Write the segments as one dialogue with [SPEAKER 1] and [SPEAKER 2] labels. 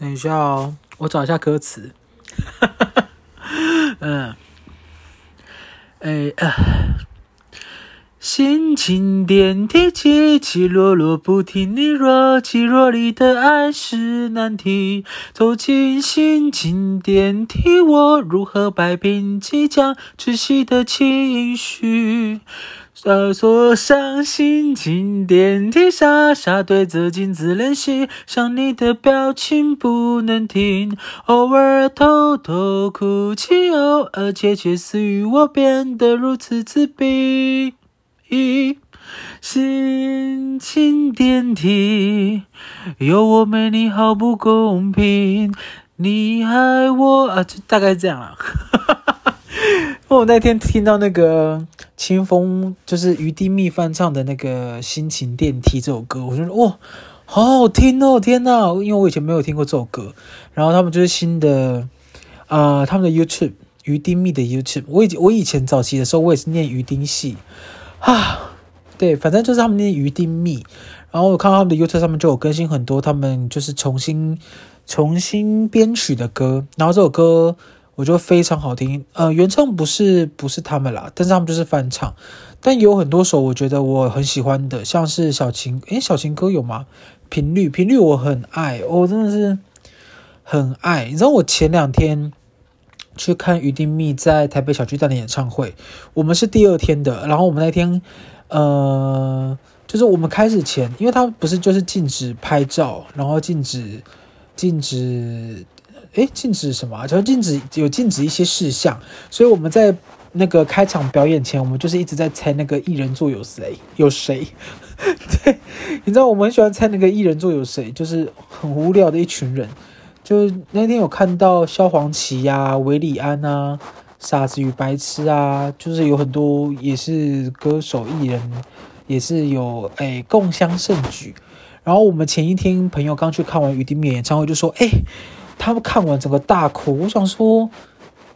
[SPEAKER 1] 等一下哦，我找一下歌词。嗯，哎啊，心情电梯起起落落不停，你若即若离的爱是难题。走进心情电梯，我如何摆平即将窒息的情绪？呃，锁上心情电梯，傻傻对着镜子练习，想你的表情不能停，偶尔偷偷哭泣，偶尔窃窃私语，我变得如此自闭。心情电梯，有我没你好不公平，你爱我啊，就大概这样了。我那天听到那个清风，就是于丁密翻唱的那个《心情电梯》这首歌，我就说哇，好好听哦！天呐，因为我以前没有听过这首歌。然后他们就是新的，啊、他们的 YouTube 于丁密的 YouTube，我以我以前早期的时候，我也是念于丁系啊，对，反正就是他们念于丁密。然后我看到他们的 YouTube 上面就有更新很多，他们就是重新重新编曲的歌，然后这首歌。我觉得非常好听，呃，原唱不是不是他们啦，但是他们就是翻唱，但有很多首我觉得我很喜欢的，像是小情，诶，小情歌有吗？频率，频率我很爱，我、真的是很爱。你知道我前两天去看于丁密在台北小巨蛋的演唱会，我们是第二天的，然后我们那天，呃，就是我们开始前，因为他不是就是禁止拍照，然后禁止禁止。诶，禁止什么啊？就禁止有禁止一些事项，所以我们在那个开场表演前，我们就是一直在猜那个艺人座有谁有谁。对，你知道我们很喜欢猜那个艺人座有谁，就是很无聊的一群人。就那天有看到萧煌奇呀、韦礼安啊、傻子与白痴啊，就是有很多也是歌手艺人，也是有诶共襄盛举。然后我们前一天朋友刚去看完于丁密演唱会，就说诶。他们看完整个大哭，我想说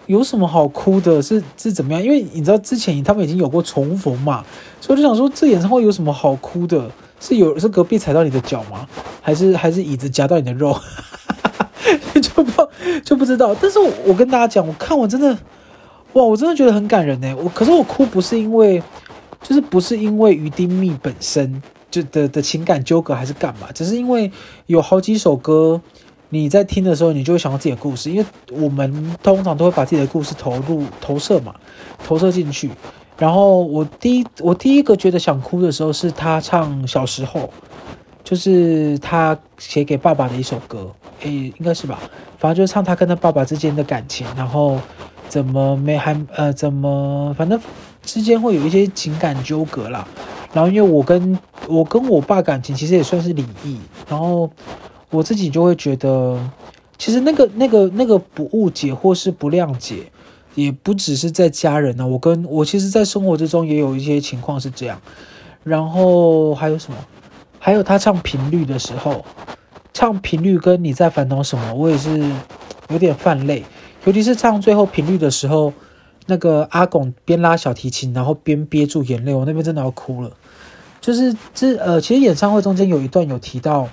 [SPEAKER 1] 有什么好哭的？是是怎么样？因为你知道之前他们已经有过重逢嘛，所以我就想说这演唱会有什么好哭的？是有是隔壁踩到你的脚吗？还是还是椅子夹到你的肉？就不就不知道。但是我跟大家讲，我看我真的哇，我真的觉得很感人呢。我可是我哭不是因为就是不是因为于丁密本身就的的情感纠葛还是干嘛？只是因为有好几首歌。你在听的时候，你就会想到自己的故事，因为我们通常都会把自己的故事投入投射嘛，投射进去。然后我第一我第一个觉得想哭的时候，是他唱小时候，就是他写给爸爸的一首歌，诶，应该是吧？反正就是唱他跟他爸爸之间的感情，然后怎么没还呃怎么反正之间会有一些情感纠葛啦。然后因为我跟我跟我爸感情其实也算是离异，然后。我自己就会觉得，其实那个、那个、那个不误解或是不谅解，也不只是在家人呢、我跟我其实，在生活之中也有一些情况是这样。然后还有什么？还有他唱频率的时候，唱频率跟你在烦恼什么，我也是有点泛泪。尤其是唱最后频率的时候，那个阿拱边拉小提琴，然后边憋住眼泪，我那边真的要哭了。就是这呃，其实演唱会中间有一段有提到。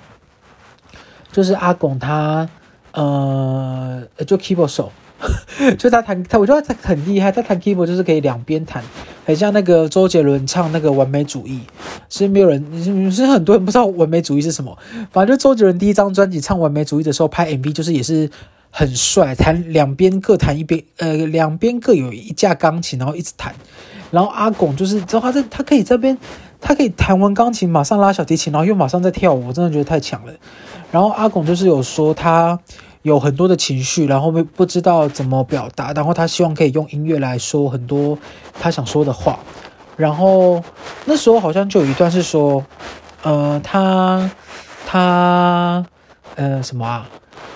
[SPEAKER 1] 就是阿拱他，呃，就 keyboard 手，就他弹他，我觉得他很厉害。他弹 keyboard 就是可以两边弹，很像那个周杰伦唱那个完美主义。是没有人，是很多人不知道完美主义是什么。反正就周杰伦第一张专辑唱完美主义的时候拍 MV，就是也是很帅，弹两边各弹一边，呃，两边各有一架钢琴，然后一直弹。然后阿拱就是，知道他在，他可以这边，他可以弹完钢琴马上拉小提琴，然后又马上在跳舞，我真的觉得太强了。然后阿拱就是有说他有很多的情绪，然后不不知道怎么表达，然后他希望可以用音乐来说很多他想说的话。然后那时候好像就有一段是说，呃，他他呃什么啊？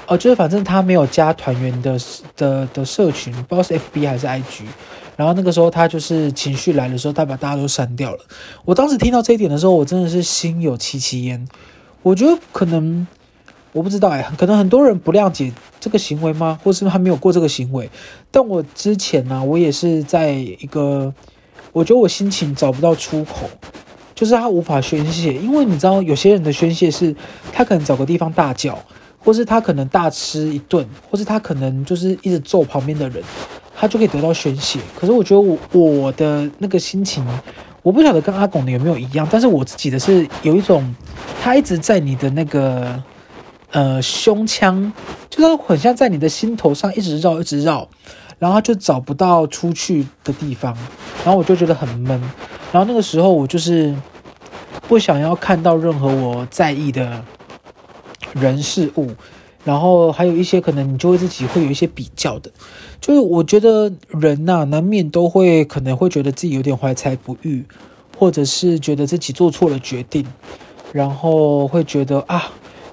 [SPEAKER 1] 哦，就是反正他没有加团员的的的社群，不知道是 FB 还是 IG。然后那个时候他就是情绪来的时候，他把大家都删掉了。我当时听到这一点的时候，我真的是心有戚戚焉。我觉得可能。我不知道哎，可能很多人不谅解这个行为吗？或是他没有过这个行为？但我之前呢、我也是在一个，我觉得我心情找不到出口，就是他无法宣泄，因为你知道，有些人的宣泄是，他可能找个地方大叫，或是他可能大吃一顿，或是他可能就是一直揍旁边的人，他就可以得到宣泄。可是我觉得我我的那个心情，我不晓得跟阿拱的有没有一样，但是我自己的是有一种，他一直在你的那个呃胸腔，就是很像在你的心头上一直绕一直绕，然后就找不到出去的地方，然后我就觉得很闷，然后那个时候我就是不想要看到任何我在意的。人事物，然后还有一些可能你就会自己会有一些比较的，就是我觉得人呐、难免都会可能会觉得自己有点怀才不遇，或者是觉得自己做错了决定，然后会觉得啊，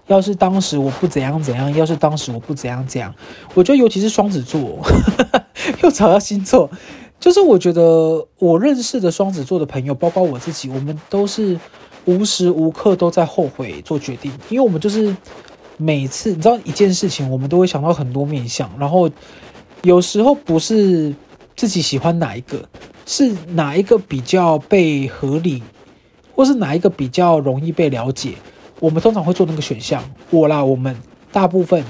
[SPEAKER 1] 要是当时我不怎样怎样，要是当时我不怎样怎样，我觉得尤其是双子座，又找到星座，就是我觉得我认识的双子座的朋友，包括我自己，我们都是。无时无刻都在后悔做决定，因为我们就是每次你知道一件事情，我们都会想到很多面向，然后有时候不是自己喜欢哪一个，是哪一个比较被合理，或是哪一个比较容易被了解，我们通常会做那个选项。我啦，我们大部分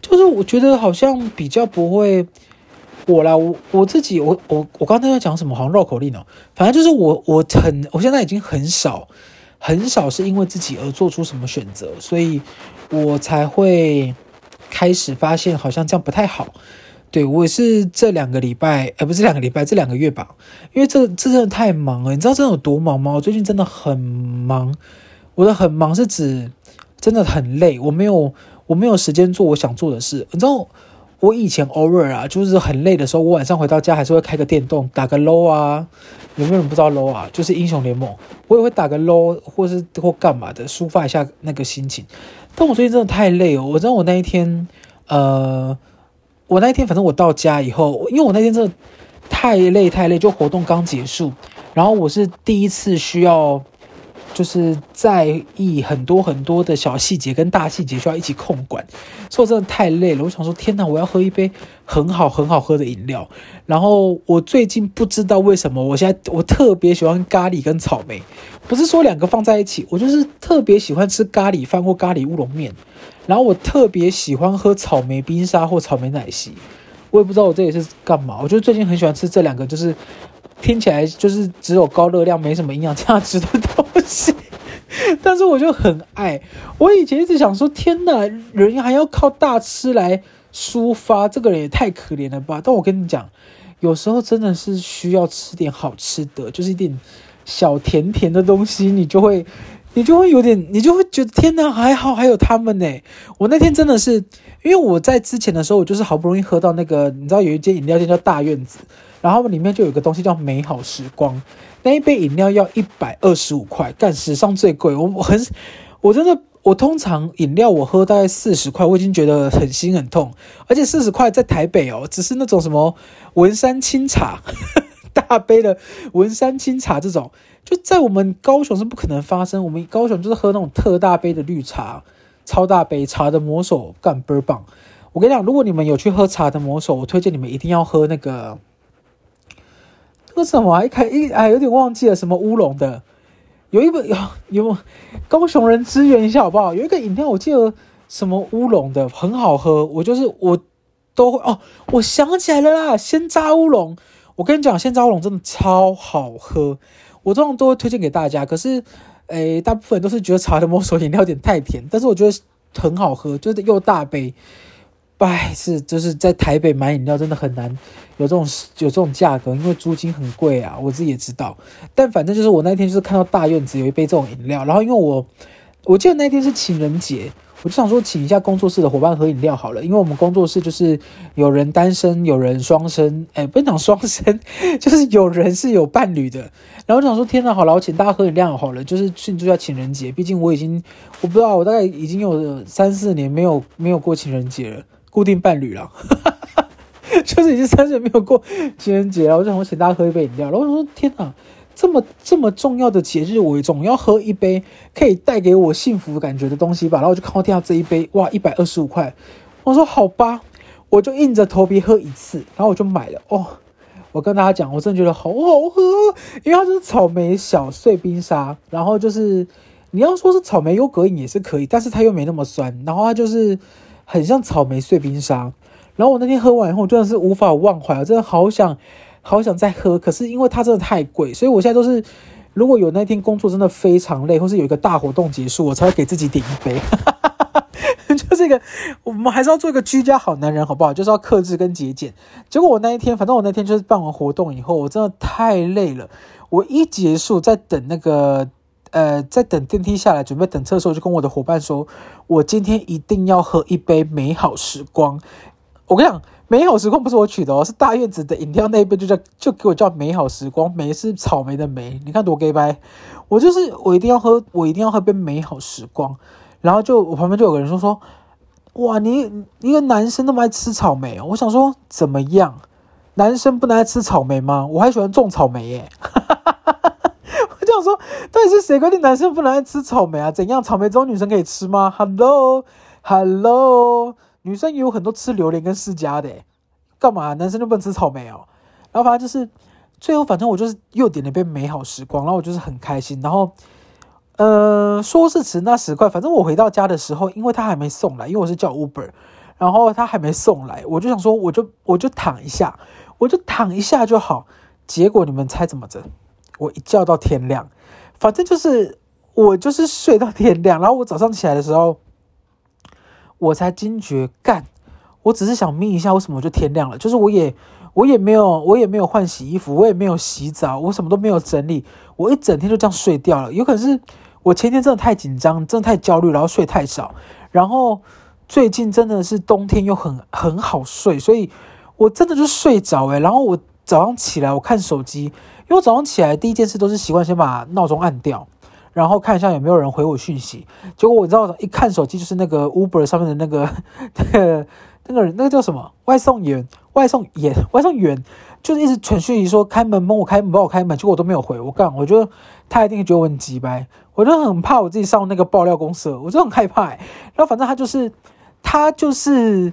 [SPEAKER 1] 就是我觉得好像比较不会，我啦，我我自己，我我我刚才在讲什么？好像绕口令哦，反正就是我我很，我现在已经很少。很少是因为自己而做出什么选择，所以我才会开始发现好像这样不太好。对，我也是这两个礼拜，呃，不是两个礼拜，这两个月吧，因为这这真的太忙了。你知道这有多忙吗？我最近真的很忙。我的很忙是指真的很累，我没有我没有时间做我想做的事。你知道我以前偶尔啊，就是很累的时候，我晚上回到家还是会开个电动，打个 low 啊。有没有人不知道 low 啊？就是英雄联盟，我也会打个 low 或是或干嘛的，抒发一下那个心情。但我最近真的太累哦。我知道我那一天，呃，我那天反正我到家以后，因为我那天真的太累太累，就活动刚结束，然后我是第一次需要。就是在意很多很多的小细节跟大细节需要一起控管，所以真的太累了。我想说，天哪，我要喝一杯很好很好喝的饮料。然后我最近不知道为什么，我现在我特别喜欢咖喱跟草莓，不是说两个放在一起，我就是特别喜欢吃咖喱饭或咖喱乌龙面。然后我特别喜欢喝草莓冰沙或草莓奶昔。我也不知道我这里是干嘛，我就最近很喜欢吃这两个，就是。听起来就是只有高热量、没什么营养价值的东西，但是我就很爱。我以前一直想说，天哪，人还要靠大吃来抒发，这个人也太可怜了吧？但我跟你讲，有时候真的是需要吃点好吃的，就是一点小甜甜的东西，你就会，你就会有点，你就会觉得天哪，还好还有他们呢。我那天真的是，因为我在之前的时候，我就是好不容易喝到那个，你知道有一间饮料店叫大院子。然后里面就有个东西叫美好时光，那一杯饮料要一百二十五块，干史上最贵。我我很，我真的，我通常饮料我喝大概四十块，我已经觉得很心很痛。而且四十块在台北哦，只是那种什么文山清茶，大杯的文山清茶这种，就在我们高雄是不可能发生。我们高雄就是喝那种特大杯的绿茶，超大杯茶的魔手干倍儿棒。我跟你讲，如果你们有去喝茶的魔手，我推荐你们一定要喝那个。那什么？一开一哎，有点忘记了，什么乌龙的？有一本 有有高雄人支援一下好不好？有一个饮料，我记得什么乌龙的，很好喝。我就是我都会哦，我想起来了啦，鲜榨乌龙。我跟你讲，鲜榨乌龙真的超好喝，我通常都会推荐给大家。可是，诶，大部分都是觉得茶的魔手饮料有点太甜，但是我觉得很好喝，就是又大杯。哎，是就是在台北买饮料真的很难有这种有这种价格，因为租金很贵啊，我自己也知道。但反正就是我那天就是看到大院子有一杯这种饮料，然后因为我我记得那天是情人节，我就想说请一下工作室的伙伴喝饮料好了，因为我们工作室就是有人单身，有人双生，哎，不能讲双生，就是有人是有伴侣的。然后我想说天哪，好了，我请大家喝饮料好了，就是庆祝一下情人节，毕竟我已经我不知道，我大概已经有三四年没有没有过情人节了。固定伴侣了，就是已经三十年没有过情人节了。我就想我请大家喝一杯饮料，然后我说天哪，这么这么重要的节日，我总要喝一杯可以带给我幸福感觉的东西吧。然后我就看到天下这一杯，哇，一百二十五块。我说好吧，我就硬着头皮喝一次，然后我就买了。哦，我跟大家讲，我真的觉得好好喝，因为它就是草莓小碎冰沙，然后就是你要说是草莓优格饮也是可以，但是它又没那么酸，然后它就是很像草莓碎冰沙。然后我那天喝完以后，我真的是无法忘怀，我真的好想好想再喝，可是因为它真的太贵，所以我现在都是如果有那天工作真的非常累，或是有一个大活动结束，我才会给自己点一杯。就是一个，我们还是要做一个居家好男人，好不好？就是要克制跟节俭。结果我那一天，反正我那天就是办完活动以后，我真的太累了。我一结束，在等那个，呃，在等电梯下来，准备等车的时候，就跟我的伙伴说，我今天一定要喝一杯美好时光。我跟你讲，美好时光不是我取的哦，是大院子的饮料那一杯就叫，就给我叫美好时光。莓是草莓的莓，你看多 gay 掰。我就是我一定要喝，我一定要喝杯美好时光。然后就我旁边就有个人说说，哇，你一个男生那么爱吃草莓哦？我想说怎么样？男生不能爱吃草莓吗？我还喜欢种草莓耶！我就想说，到底是谁规定男生不能爱吃草莓啊？怎样？草莓只有女生可以吃吗？Hello，Hello，女生也有很多吃榴莲跟释迦的，干嘛？男生就不能吃草莓哦？然后反正就是最后，反正我就是又点了一杯美好时光，然后我就是很开心，然后。呃，说是迟那时快，反正我回到家的时候，因为他还没送来，因为我是叫 Uber，然后他还没送来，我就想说，我就我就躺一下，我就躺一下就好。结果你们猜怎么着？我一觉到天亮，反正就是我就是睡到天亮，然后我早上起来的时候，我才惊觉，干，我只是想眯一下，为什么就天亮了？就是我也我也没有我也没有换洗衣服，我也没有洗澡，我什么都没有整理，我一整天就这样睡掉了，有可能是。我前天真的太紧张，真的太焦虑，然后睡太少，然后最近真的是冬天又很很好睡，所以我真的就睡着诶，然后我早上起来我看手机，因为我早上起来第一件事都是习惯先把闹钟按掉，然后看一下有没有人回我讯息。结果我知道一看手机就是那个 Uber 上面的那个那个 那个人，那个叫什么外送员、外送员、外送员。就是一直传讯息说开门帮我开门帮我开门，结果我都没有回。我干，我觉得他一定觉得我很急掰，我就很怕我自己上那个爆料公社，我就很害怕、欸。然后反正他就是他就是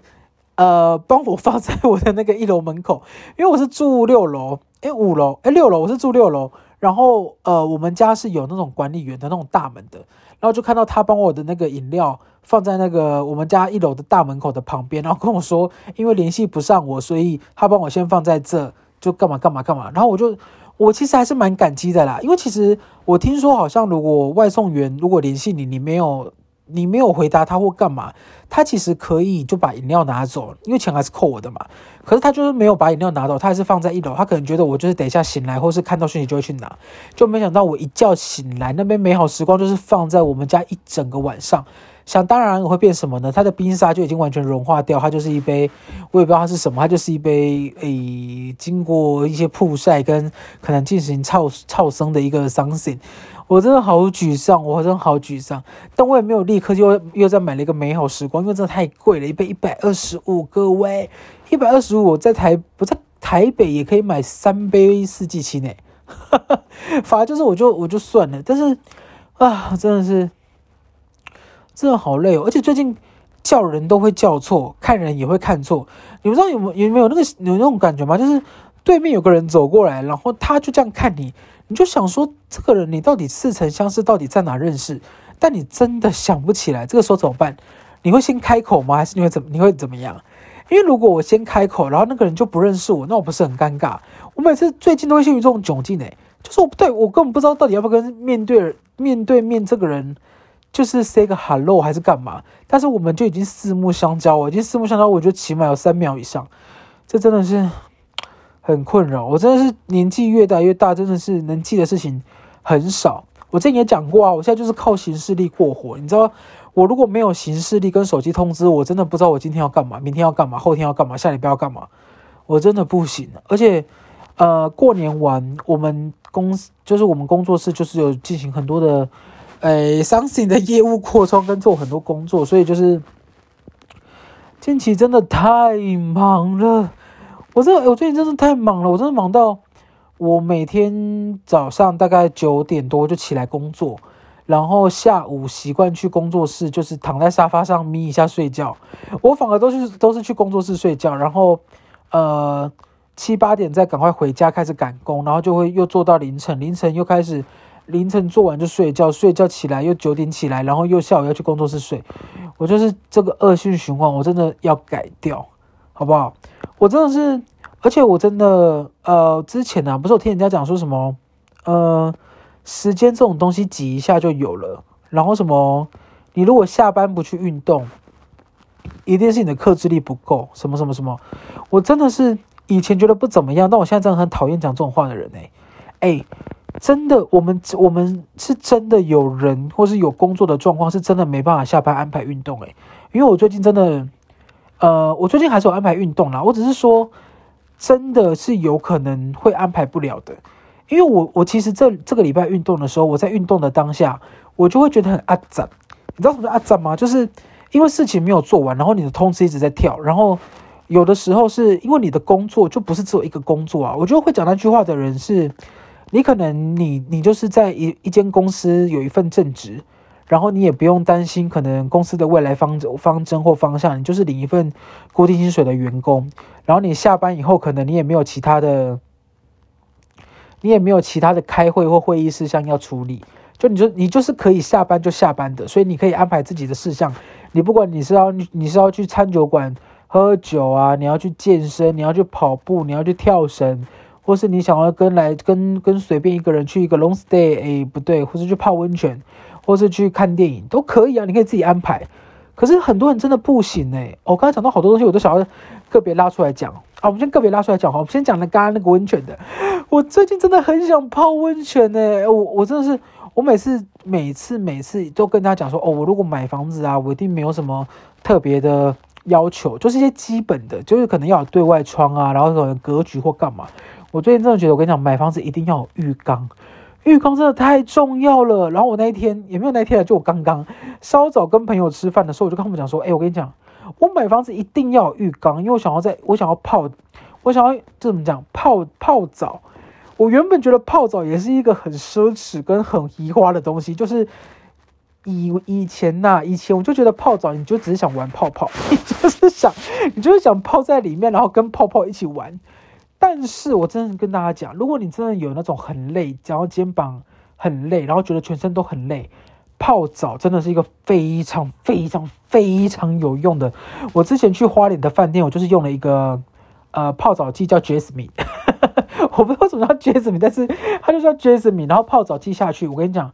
[SPEAKER 1] 呃帮我放在我的那个一楼门口，因为我是住六楼，诶五楼诶六楼，我是住六楼。然后呃我们家是有那种管理员的那种大门的，然后就看到他帮我的那个饮料放在那个我们家一楼的大门口的旁边，然后跟我说，因为联系不上我，所以他帮我先放在这。就干嘛干嘛干嘛，然后我就，我其实还是蛮感激的啦，因为其实我听说好像如果外送员如果联系你，你没有你没有回答他或干嘛，他其实可以就把饮料拿走，因为钱还是扣我的嘛。可是他就是没有把饮料拿走，他还是放在一楼，他可能觉得我就是等一下醒来或是看到讯息就会去拿，就没想到我一觉醒来，那边美好时光就是放在我们家一整个晚上。想当然我会变什么呢？它的冰沙就已经完全融化掉，它就是一杯，我也不知道它是什么，它就是一杯诶、欸，经过一些曝晒跟可能进行超超生的一个 something。我真的好沮丧，我真的好沮丧，但我也没有立刻又又再买了一个美好时光，因为真的太贵了，一杯一百二十五，各位一百二十五，我在台不在台北也可以买三杯四季青呢，反而就是我就我就算了，但是啊，真的是。真的好累哦，而且最近叫人都会叫错，看人也会看错。你们知道有没有有没有那个有那种感觉吗？就是对面有个人走过来，然后他就这样看你，你就想说这个人你到底似曾相识，到底在哪认识？但你真的想不起来，这个时候怎么办？你会先开口吗？还是你会怎么你会怎么样？因为如果我先开口，然后那个人就不认识我，那我不是很尴尬？我每次最近都会陷入这种窘境诶，就是我不对我根本不知道到底要不要跟面对面对面这个人。就是 say 个 hello 还是干嘛？但是我们就已经四目相交，我已经四目相交，我觉得起码有三秒以上，这真的是很困扰。我真的是年纪越大越大，真的是能记的事情很少。我之前也讲过啊，我现在就是靠行事历过活。你知道，我如果没有行事历跟手机通知，我真的不知道我今天要干嘛，明天要干嘛，后天要干嘛，下礼拜要干嘛，我真的不行。而且，呃，过年完，我们公司就是我们工作室就是有进行很多的。哎，something 的业务扩充跟做很多工作，所以就是近期真的太忙了。我这我最近真的太忙了，我真的忙到我每天早上大概九点多就起来工作，然后下午习惯去工作室，就是躺在沙发上眯一下睡觉。我反而都是都是去工作室睡觉，然后呃七八点再赶快回家开始赶工，然后就会又做到凌晨，凌晨又开始。凌晨做完就睡觉，睡觉起来又九点起来，然后又下午要去工作室睡，我就是这个恶性循环，我真的要改掉，好不好？我真的是，而且我真的，呃，之前呢、啊，不是我听人家讲说什么，呃，时间这种东西挤一下就有了，然后什么，你如果下班不去运动，一定是你的克制力不够，什么什么什么，我真的是以前觉得不怎么样，但我现在真的很讨厌讲这种话的人哎，哎。真的，我们我们是真的有人，或是有工作的状况，是真的没办法下班安排运动诶，因为我最近真的，呃，我最近还是有安排运动啦。我只是说，真的是有可能会安排不了的，因为我我其实这这个礼拜运动的时候，我在运动的当下，我就会觉得很阿杂。你知道什么叫阿杂吗？就是因为事情没有做完，然后你的通知一直在跳，然后有的时候是因为你的工作就不是只有一个工作啊。我觉得会讲那句话的人是。你可能你你就是在一一间公司有一份正职，然后你也不用担心可能公司的未来方方针或方向，你就是领一份固定薪水的员工，然后你下班以后可能你也没有其他的，你也没有其他的开会或会议事项要处理，就你就你就是可以下班就下班的，所以你可以安排自己的事项，你不管你是要你是要去餐酒馆喝酒啊，你要去健身，你要去跑步，你要去跳绳。或是你想要跟来跟跟随便一个人去一个 long stay，哎，不对，或是去泡温泉，或是去看电影都可以啊，你可以自己安排。可是很多人真的不行哎，我刚才讲到好多东西，我都想要个别拉出来讲啊。我们先个别拉出来讲好，我们先讲了刚刚那个温泉的。我最近真的很想泡温泉哎，我我真的是，我每次每次每次都跟他讲说，哦，我如果买房子啊，我一定没有什么特别的要求，就是一些基本的，就是可能要有对外窗啊，然后可能格局或干嘛。我最近真的觉得，我跟你讲，买房子一定要有浴缸，浴缸真的太重要了。然后我那一天也没有那一天了，就我刚刚稍早跟朋友吃饭的时候，我就跟他们讲说：“哎，我跟你讲，我买房子一定要浴缸，因为我想要在，我想要泡，我想要这怎么讲泡泡澡。我原本觉得泡澡也是一个很奢侈跟很移花的东西，就是以以前呐、以前我就觉得泡澡，你就只是想玩泡泡，你就是想，你就是想泡在里面，然后跟泡泡一起玩。”但是我真的跟大家讲，如果你真的有那种很累，然后肩膀很累，然后觉得全身都很累，泡澡真的是一个非常非常非常有用的。我之前去花莲的饭店，我就是用了一个呃泡澡剂叫 Jasmine，我不知道为什么叫 Jasmine，但是它就叫 Jasmine，然后泡澡剂下去，我跟你讲，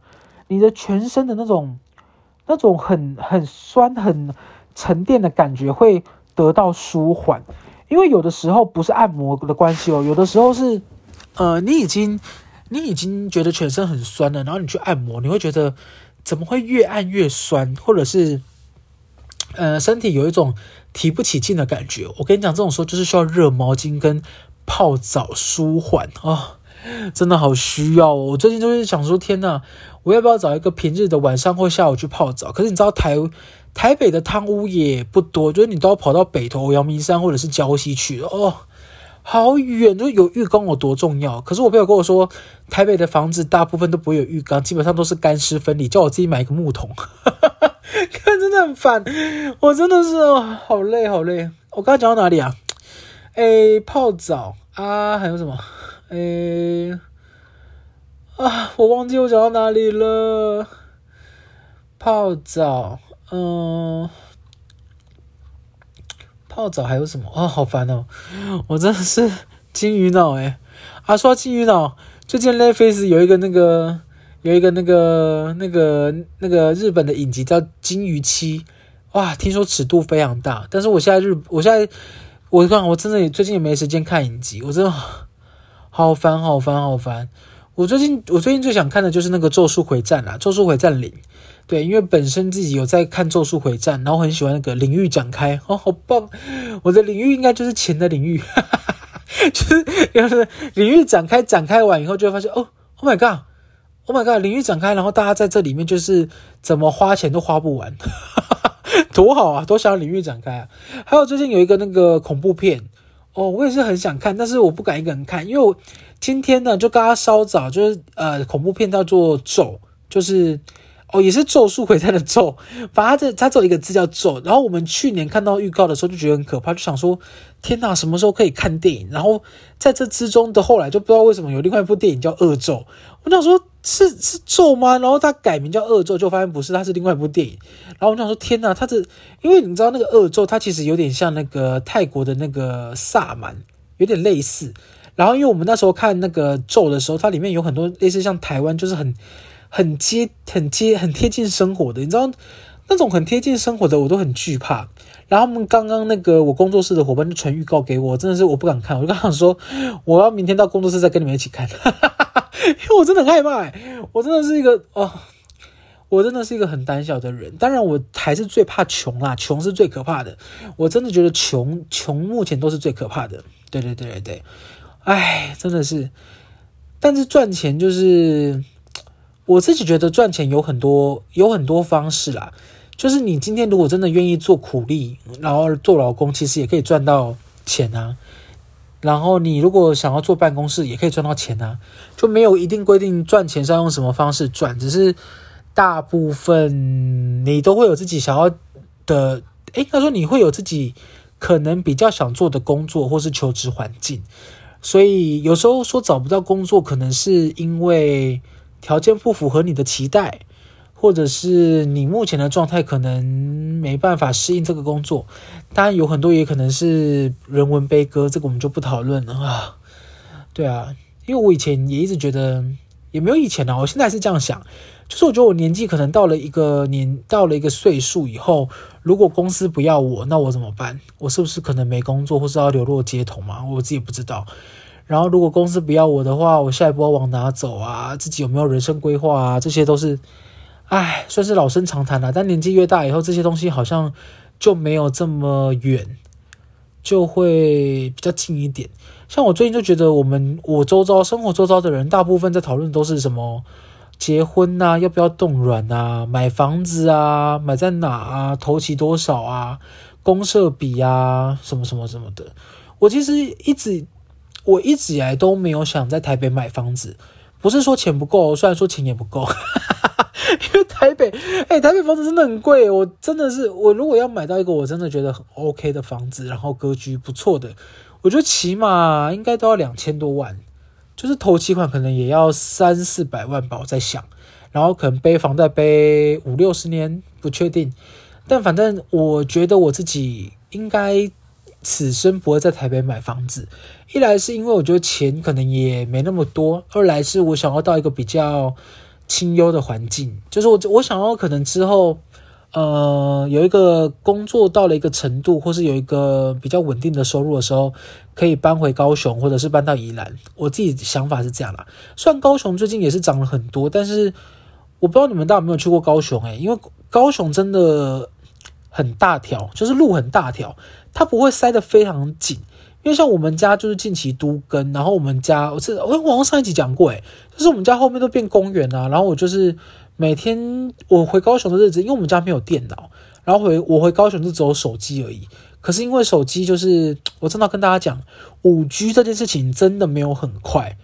[SPEAKER 1] 你的全身的那种那种很很酸很沉淀的感觉会得到舒缓。因为有的时候不是按摩的关系哦，有的时候是，呃，你已经你已经觉得全身很酸了，然后你去按摩，你会觉得怎么会越按越酸，或者是，呃，身体有一种提不起劲的感觉。我跟你讲，这种时候就是需要热毛巾跟泡澡舒缓。哦真的好需要哦！我最近就是想说，天呐，我要不要找一个平日的晚上或下午去泡澡？可是你知道台台北的汤屋也不多，就是你都要跑到北投、阳明山或者是礁溪去哦，好远！就有浴缸有多重要？可是我朋友跟我说，台北的房子大部分都不会有浴缸，基本上都是干湿分离，叫我自己买一个木桶，看真的很烦，我真的是哦，好累好累。我刚刚讲到哪里啊？诶，泡澡啊，还有什么？诶，啊，我忘记我讲到哪里了。泡澡，嗯，泡澡还有什么啊？好烦哦！我真的是金鱼脑诶。啊，说金鱼脑，最近 Netflix 有一个那个，有一个那个那个那个日本的影集叫《金鱼妻》，哇，听说尺度非常大。但是我现在日，我现在我看我真的也最近也没时间看影集，我真的。好烦，好烦，好烦！我最近，我最近最想看的就是那个《咒术回战》啦，《咒术回战零》。对，因为本身自己有在看《咒术回战》，然后很喜欢那个领域展开，哦，好棒！我的领域应该就是钱的领域，哈哈哈，就是就是领域展开，展开完以后就会发现，哦，Oh my God，Oh my God，领域展开，然后大家在这里面就是怎么花钱都花不完，多好啊，多想要领域展开啊！还有最近有一个那个恐怖片。哦，我也是很想看，但是我不敢一个人看，因为我今天呢就刚刚稍早，就是呃恐怖片叫做咒，就是哦也是咒术回战的咒，反正它这它只有一个字叫咒。然后我们去年看到预告的时候就觉得很可怕，就想说天哪，什么时候可以看电影？然后在这之中的后来就不知道为什么有另外一部电影叫恶咒，我想说是是咒吗？然后他改名叫恶咒，就发现不是，他是另外一部电影。然后我想说天哪，他这因为你知道那个恶咒，它其实有点像那个泰国的那个萨满，有点类似。然后因为我们那时候看那个咒的时候，它里面有很多类似像台湾，就是很很接很接很贴近生活的，你知道那种很贴近生活的，我都很惧怕。然后我们刚刚那个我工作室的伙伴就传预告给我，真的是我不敢看，我就跟他说我要明天到工作室再跟你们一起看，因为我真的很害怕，我真的是一个哦，我真的是一个很胆小的人。当然我还是最怕穷啦，穷是最可怕的。我真的觉得穷穷目前都是最可怕的。对对对对对，哎，真的是。但是赚钱就是我自己觉得赚钱有很多有很多方式啦。就是你今天如果真的愿意做苦力，然后做劳工，其实也可以赚到钱啊。然后你如果想要坐办公室，也可以赚到钱啊。就没有一定规定赚钱是要用什么方式赚，只是大部分你都会有自己想要的。诶，他说你会有自己可能比较想做的工作，或是求职环境。所以有时候说找不到工作，可能是因为条件不符合你的期待。或者是你目前的状态可能没办法适应这个工作，当然有很多也可能是人文悲歌，这个我们就不讨论了啊。对啊，因为我以前也一直觉得，也没有以前啊，我现在是这样想，就是我觉得我年纪可能到了一个年，到了一个岁数以后，如果公司不要我，那我怎么办？我是不是可能没工作，或是要流落街头嘛？我自己不知道。然后如果公司不要我的话，我下一步要往哪走啊？自己有没有人生规划啊？这些都是。唉，算是老生常谈了。但年纪越大以后，这些东西好像就没有这么远，就会比较近一点。像我最近就觉得，我们我周遭生活周遭的人，大部分在讨论都是什么结婚呐、啊，要不要冻卵啊，买房子啊，买在哪啊，投期多少啊，公社比啊，什么什么什么的。我其实一直我一直以来都没有想在台北买房子，不是说钱不够，虽然说钱也不够。因为台北，哎、台北房子真的很贵。我真的是，我如果要买到一个我真的觉得很 OK 的房子，然后格局不错的，我觉得起码应该都要两千多万，就是头期款可能也要三四百万吧。我在想，然后可能背房贷背五六十年，不确定。但反正我觉得我自己应该此生不会在台北买房子。一来是因为我觉得钱可能也没那么多，二来是我想要到一个比较。清幽的环境，就是我我想要可能之后，呃，有一个工作到了一个程度，或是有一个比较稳定的收入的时候，可以搬回高雄，或者是搬到宜兰。我自己想法是这样啦。虽然高雄最近也是涨了很多，但是我不知道你们大家有没有去过高雄诶、因为高雄真的很大条，就是路很大条，它不会塞得非常紧。因为像我们家就是近期都更，然后我们家我是我好像上一集讲过，诶，就是我们家后面都变公园啊，然后我就是每天我回高雄的日子，因为我们家没有电脑，然后回我回高雄就只有手机而已。可是因为手机就是我真的跟大家讲，五 G 这件事情真的没有很快。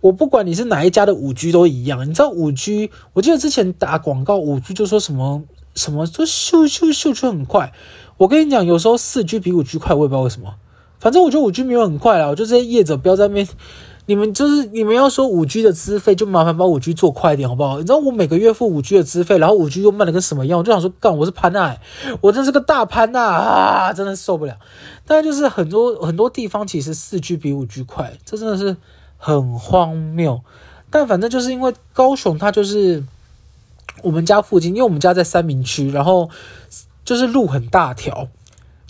[SPEAKER 1] 我不管你是哪一家的五 G 都一样，你知道五 G，我记得之前打广告五 G 就说什么什么就咻咻咻就很快。我跟你讲，有时候四 G 比五 G 快，我也不知道为什么。反正我觉得五 G 没有很快啦，我就这些业者不要在那边，你们就是你们要说五 G 的资费，就麻烦把五 G 做快一点好不好？你知道我每个月付五 G 的资费，然后五 G 又慢的跟什么样，我就想说，干，我是潘娜，我真是个大潘娜啊，真的受不了。但就是很多很多地方其实四 G 比五 G 快，这真的是很荒谬。但反正就是因为高雄它就是我们家附近，因为我们家在三民区，然后就是路很大条。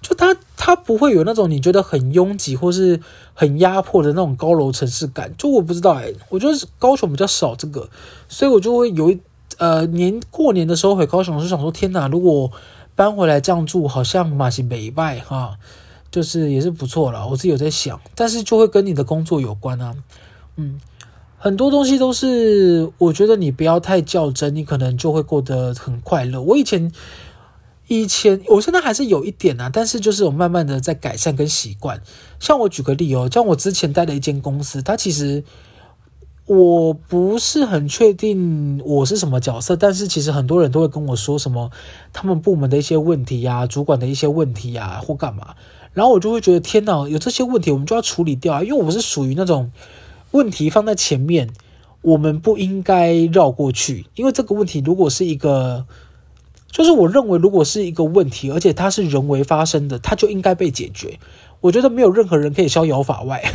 [SPEAKER 1] 就它，它不会有那种你觉得很拥挤或是很压迫的那种高楼城市感。就我不知道哎、我觉得高雄比较少这个，所以我就会有一呃年过年的时候回高雄，就想说天哪，如果搬回来这样住，好像马西北拜哈，就是也是不错啦。我自己有在想，但是就会跟你的工作有关啊，嗯，很多东西都是我觉得你不要太较真，你可能就会过得很快乐。我以前。以前，我现在还是有一点啊，但是就是我慢慢的在改善跟习惯。像我举个例哦，像我之前待的一间公司，它其实我不是很确定我是什么角色，但是其实很多人都会跟我说什么他们部门的一些问题呀、主管的一些问题呀、或干嘛，然后我就会觉得天哪，有这些问题我们就要处理掉啊，因为我是属于那种问题放在前面，我们不应该绕过去，因为这个问题如果是一个，就是我认为如果是一个问题，而且它是人为发生的，它就应该被解决。我觉得没有任何人可以逍遥法外。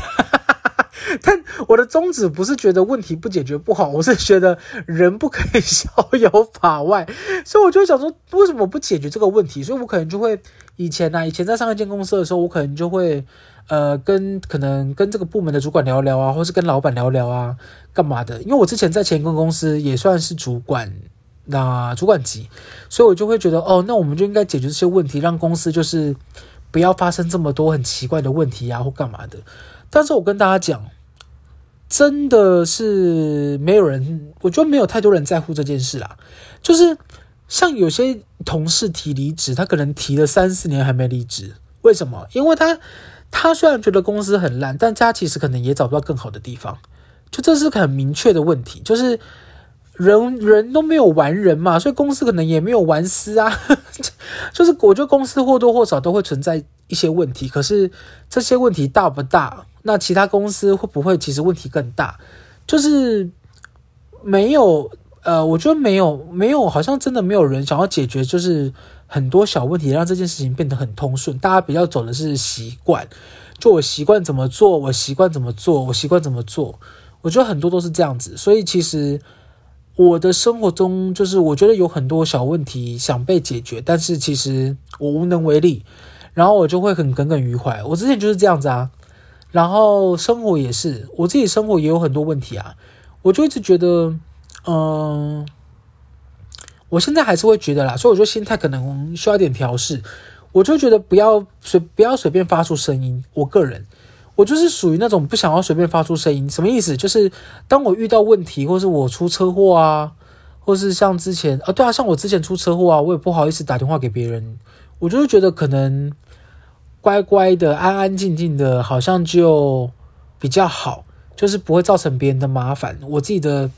[SPEAKER 1] 但我的宗旨不是觉得问题不解决不好，我是觉得人不可以逍遥法外，所以我就想说，为什么不解决这个问题？所以我可能就会以前呢、啊，以前在上一间公司的时候，我可能就会呃跟可能跟这个部门的主管聊聊啊，或是跟老板聊聊啊，干嘛的？因为我之前在前一个公司也算是主管，那主管级，所以我就会觉得哦，那我们就应该解决这些问题，让公司就是不要发生这么多很奇怪的问题啊，或干嘛的。但是我跟大家讲。真的是没有人，我觉得没有太多人在乎这件事啦。就是像有些同事提离职，他可能提了三四年还没离职，为什么？因为他他虽然觉得公司很烂，但他其实可能也找不到更好的地方。就这是很明确的问题，就是人人都没有完人嘛，所以公司可能也没有完私啊。就是我觉得公司或多或少都会存在一些问题，可是这些问题大不大？那其他公司会不会其实问题更大？就是没有，呃，我觉得没有，没有，好像真的没有人想要解决，就是很多小问题让这件事情变得很通顺。大家比较走的是习惯，就我习惯怎么做，我习惯怎么做，我习惯怎么做。我觉得很多都是这样子，所以其实我的生活中，就是我觉得有很多小问题想被解决，但是其实我无能为力，然后我就会很耿耿于怀。我之前就是这样子啊。然后生活也是，我自己生活也有很多问题啊，我就一直觉得，嗯、我现在还是会觉得啦，所以我觉得心态可能需要点调试。我就觉得不要随不要随便发出声音。我个人，我就是属于那种不想要随便发出声音。什么意思？就是当我遇到问题，或是我出车祸啊，或是像之前啊，对啊，像我之前出车祸啊，我也不好意思打电话给别人。我就是觉得可能。乖乖的，安安静静的，好像就比较好，就是不会造成别人的麻烦。我自己的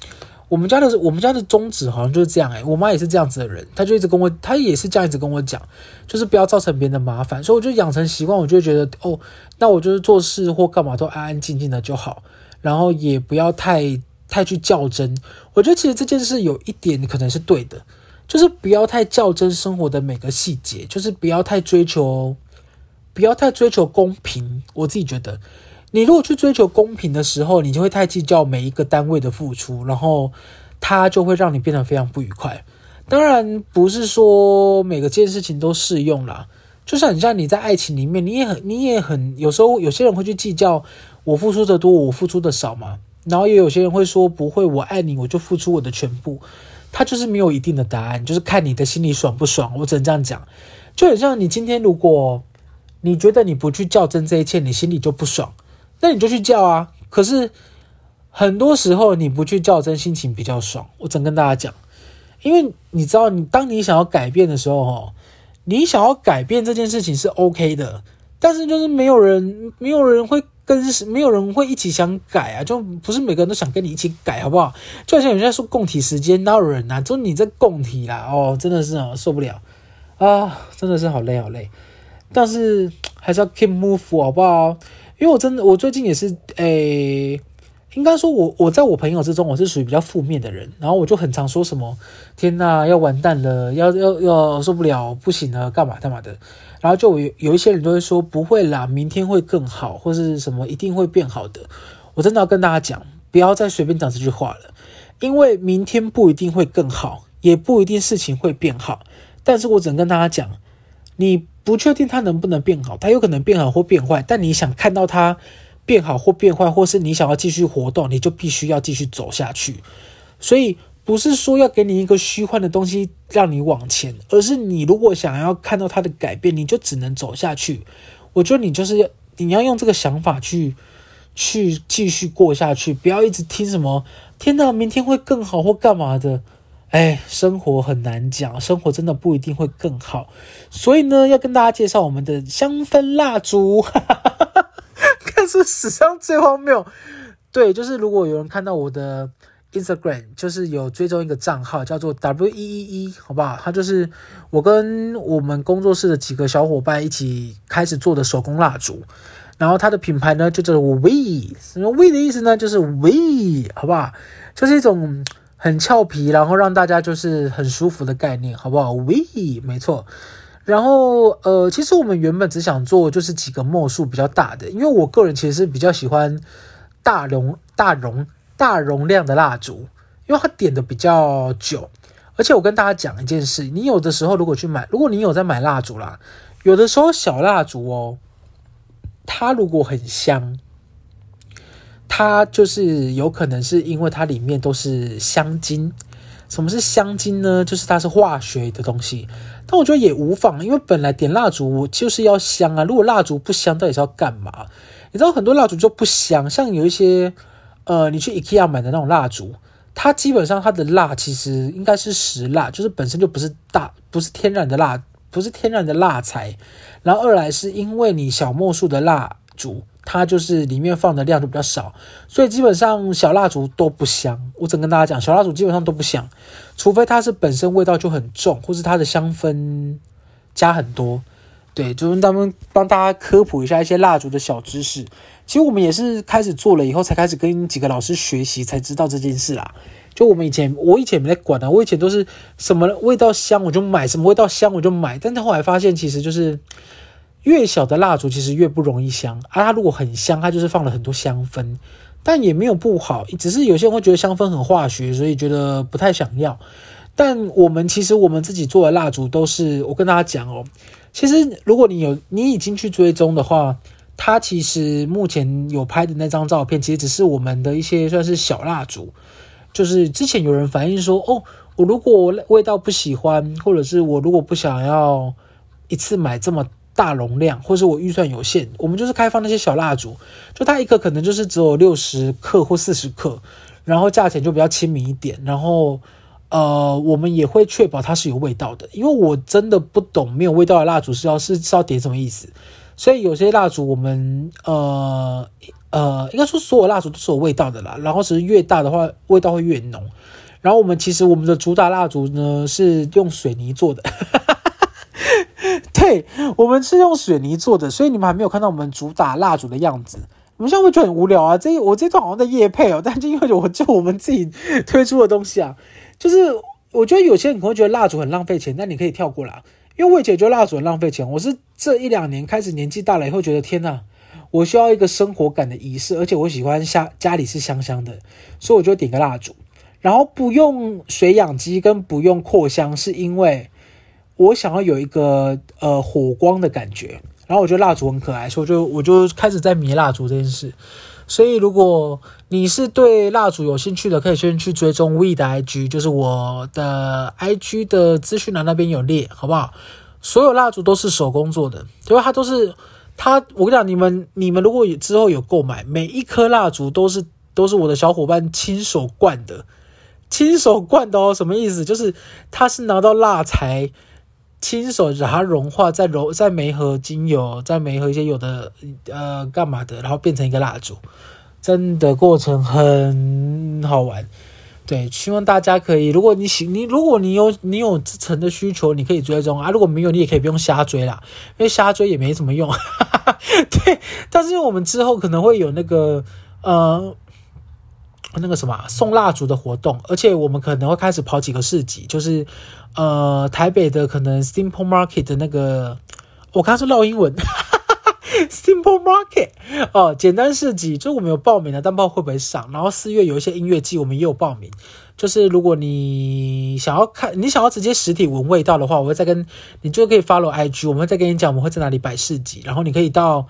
[SPEAKER 1] 我们家的我们家的宗旨好像就是这样哎、欸，我妈也是这样子的人，她就一直跟我，她也是这样一直跟我讲，就是不要造成别人的麻烦。所以我就养成习惯，我就觉得哦，那我就是做事或干嘛都安安静静的就好，然后也不要太太去较真。我觉得其实这件事有一点可能是对的，就是不要太较真生活的每个细节，就是不要太追求。不要太追求公平，我自己觉得，你如果去追求公平的时候，你就会太计较每一个单位的付出，然后它就会让你变得非常不愉快。当然，不是说每个件事情都适用啦，就像你像你在爱情里面，你也很你也很有时候有些人会去计较我付出的多，我付出的少嘛。然后也有些人会说不会，我爱你，我就付出我的全部。他就是没有一定的答案，就是看你的心里爽不爽。我只能这样讲，就很像你今天如果。你觉得你不去较真这一切，你心里就不爽，那你就去较啊。可是很多时候你不去较真，心情比较爽。我只能跟大家讲？因为你知道，你当你想要改变的时候，哈，你想要改变这件事情是 OK 的，但是就是没有人，没有人会跟，没有人会一起想改啊，就不是每个人都想跟你一起改，好不好？就好像有人在说共体时间，哪有人啊？就你在共体啦，哦，真的是啊，受不了啊，真的是好累，好累。但是还是要 keep move 好不好？因为我真的，我最近也是，诶、应该说我我在我朋友之中，我是属于比较负面的人，然后我就很常说什么，天呐，要完蛋了，要要要受不了，不行了，干嘛干嘛的。然后就有有一些人都会说不会啦，明天会更好，或是什么一定会变好的。我真的要跟大家讲，不要再随便讲这句话了，因为明天不一定会更好，也不一定事情会变好。但是我只能跟大家讲，你。不确定它能不能变好，它有可能变好或变坏。但你想看到它变好或变坏，或是你想要继续活动，你就必须要继续走下去。所以不是说要给你一个虚幻的东西让你往前，而是你如果想要看到它的改变，你就只能走下去。我觉得你就是要你要用这个想法去去继续过下去，不要一直听什么“天哪，明天会更好”或干嘛的。哎，生活很难讲，生活真的不一定会更好，所以呢，要跟大家介绍我们的香氛蜡烛，哈哈哈哈，看是史上最荒谬。对，就是如果有人看到我的 Instagram，就是有追踪一个账号叫做 W E E E，好不好？它就是我跟我们工作室的几个小伙伴一起开始做的手工蜡烛。然后它的品牌呢就叫做 We，什么 We 的意思呢？就是 We，好不好？就是一种很俏皮，然后让大家就是很舒服的概念，好不好？We，没错。然后呃，其实我们原本只想做就是几个墨数比较大的，因为我个人其实是比较喜欢大容、大容、大容量的蜡烛，因为它点的比较久。而且我跟大家讲一件事，你有的时候如果去买，如果你有在买蜡烛啦，有的时候小蜡烛哦，它如果很香，它就是有可能是因为它里面都是香精。什么是香精呢？就是它是化学的东西。但我觉得也无妨，因为本来点蜡烛就是要香啊。如果蜡烛不香，到底是要干嘛？你知道很多蜡烛就不香，像有一些呃，你去 IKEA 买的那种蜡烛。它基本上它的蜡其实应该是实蜡，就是本身就不是大，不是天然的蜡，不是天然的蜡材。然后二来是因为你小墨数的蜡烛，它就是里面放的量就比较少，所以基本上小蜡烛都不香。我只跟大家讲，小蜡烛基本上都不香，除非它是本身味道就很重，或是它的香氛加很多。对，就是他们帮大家科普一下一些蜡烛的小知识。其实我们也是开始做了以后，才开始跟几个老师学习，才知道这件事啦。就我们以前，我以前没在管啊，我以前都是什么味道香我就买，什么味道香我就买。但是后来发现，其实就是越小的蜡烛其实越不容易香，而、啊、它如果很香，它就是放了很多香氛，但也没有不好，只是有些人会觉得香氛很化学，所以觉得不太想要。但我们其实我们自己做的蜡烛都是，我跟大家讲哦。其实，如果你有你已经去追踪的话，它其实目前有拍的那张照片，其实只是我们的一些算是小蜡烛。就是之前有人反映说，哦，我如果味道不喜欢，或者是我如果不想要一次买这么大容量，或是我预算有限，我们就是开放那些小蜡烛，就它一个可能就是只有六十克或四十克，然后价钱就比较亲民一点，然后。呃，我们也会确保它是有味道的，因为我真的不懂没有味道的蜡烛是要是是要点什么意思，所以有些蜡烛我们呃呃，应该说所有蜡烛都是有味道的啦，然后只是越大的话味道会越浓，然后我们其实我们的主打蜡烛呢是用水泥做的，对，我们是用水泥做的，所以你们还没有看到我们主打蜡烛的样子，你们现在会觉得很无聊啊，这我这段好像在夜配哦，但就因为我就我们自己推出的东西啊。就是我觉得有些人可能会觉得蜡烛很浪费钱，但你可以跳过啦，因为我以前觉得蜡烛很浪费钱。我是这一两年开始年纪大了以后，觉得天呐，我需要一个生活感的仪式，而且我喜欢家家里是香香的，所以我就点个蜡烛，然后不用水养机跟不用扩香，是因为我想要有一个呃火光的感觉。然后我觉得蜡烛很可爱，所以我就我就开始在迷蜡烛这件事。所以，如果你是对蜡烛有兴趣的，可以先去追踪 We 的 IG，就是我的 IG 的资讯栏那边有列，好不好？所有蜡烛都是手工做的，因为它都是它。我跟你讲，你们你们如果之后有购买，每一颗蜡烛都是都是我的小伙伴亲手灌的，亲手灌的哦。什么意思？就是他是拿到蜡材。亲手让它融化，再揉，再媒合精油，再媒合一些有的呃干嘛的，然后变成一个蜡烛，真的过程很好玩。对，希望大家可以，如果你喜你，如果你有你有这层的需求，你可以追踪啊。如果没有，你也可以不用瞎追啦，因为瞎追也没什么用。对，但是我们之后可能会有那个呃。那个什么送蜡烛的活动，而且我们可能会开始跑几个市集，就是呃台北的可能 Simple Market 的那个，我刚说烙英文，Simple Market 哦，简单市集，就我们有报名的，但不知道会不会上。然后四月有一些音乐季，我们也有报名，就是如果你想要看，你想要直接实体闻味道的话，我会再跟你就可以 follow IG，我们会再跟你讲我们会在哪里摆市集，然后你可以到。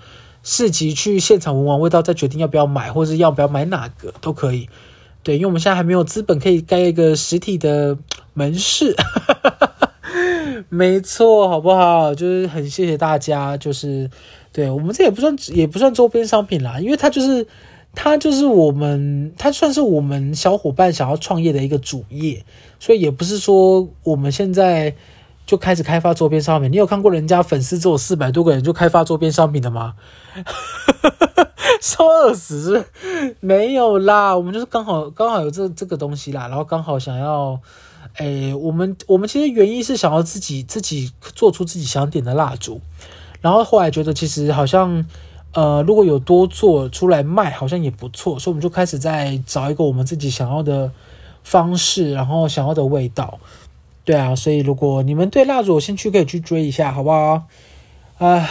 [SPEAKER 1] 市集去现场闻完味道，再决定要不要买，或者要不要买哪个都可以。对，因为我们现在还没有资本可以盖一个实体的门市。没错，好不好？就是很谢谢大家。就是对我们这也不算也不算周边商品啦，因为它就是它就是我们它算是我们小伙伴想要创业的一个主业，所以也不是说我们现在。就开始开发周边商品，你有看过人家粉丝只有四百多个人就开发周边商品的吗？说饿死是不是？没有啦，我们就是刚好刚好有这这个东西啦，然后刚好想要，诶，我们我们其实原因是想要自己自己做出自己想点的蜡烛，然后后来觉得其实好像。呃，如果有多做出来卖，好像也不错，所以我们就开始在找一个我们自己想要的方式，然后想要的味道。对啊，所以如果你们对蜡烛有兴趣，可以去追一下，好不好？啊，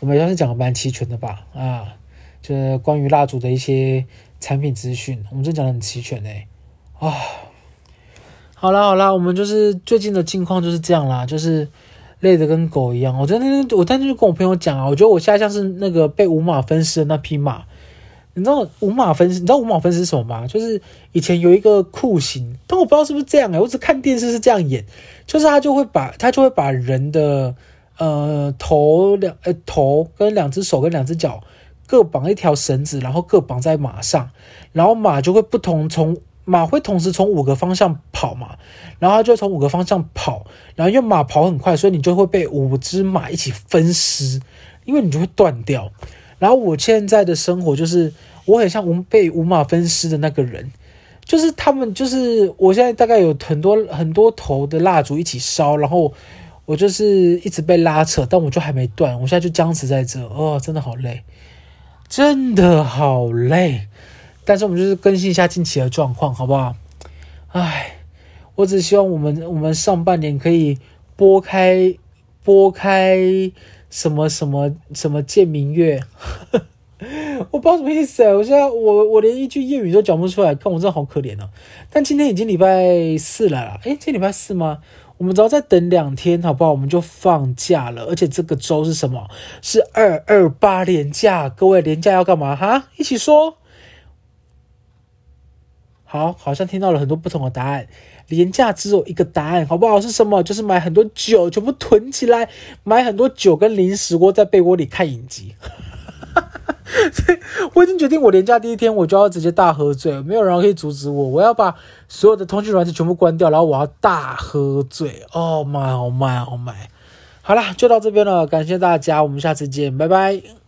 [SPEAKER 1] 我们要是讲的蛮齐全的吧？啊，就是关于蜡烛的一些产品资讯，我们真讲的很齐全哎。啊，好啦好啦，我们就是最近的近况就是这样啦，就是累得跟狗一样。我真的，我当天就跟我朋友讲啊，我觉得我现在像是那个被五马分尸的那匹马。你知道五马分尸？你知道五马分尸什么吗？就是以前有一个酷刑，但我不知道是不是这样哎、我只看电视是这样演，就是他就会把他就会把人的呃头两呃头跟两只手跟两只脚各绑一条绳子，然后各绑在马上，然后马就会不同从马会同时从五个方向跑嘛，然后他就从五个方向跑，然后因为马跑很快，所以你就会被五只马一起分尸，因为你就会断掉。然后我现在的生活就是，我很像五被五马分尸的那个人，就是他们就是我现在大概有很多很多头的蜡烛一起烧，然后我就是一直被拉扯，但我就还没断，我现在就僵持在这，哦，真的好累，真的好累。但是我们就是更新一下近期的状况，好不好？唉，我只希望我们我们上半年可以拨开拨开。什么什么什么见明月，我不知道什么意思啊！我现在我我连一句粤语都讲不出来，看我真的好可怜哦。但今天已经礼拜四了啦，诶，今天礼拜四吗？我们只要再等两天，好不好？我们就放假了。而且这个周是什么？是二二八连假。各位连假要干嘛哈？一起说。好，好像听到了很多不同的答案。廉价只有一个答案，好不好？是什么？就是买很多酒，全部囤起来，买很多酒跟零食，窝在被窝里看影集。所以我已经决定，我廉价第一天我就要直接大喝醉，没有人可以阻止我。我要把所有的通讯软件全部关掉，然后我要大喝醉。Oh my, oh my, oh my！好啦，就到这边了，感谢大家，我们下次见，拜拜。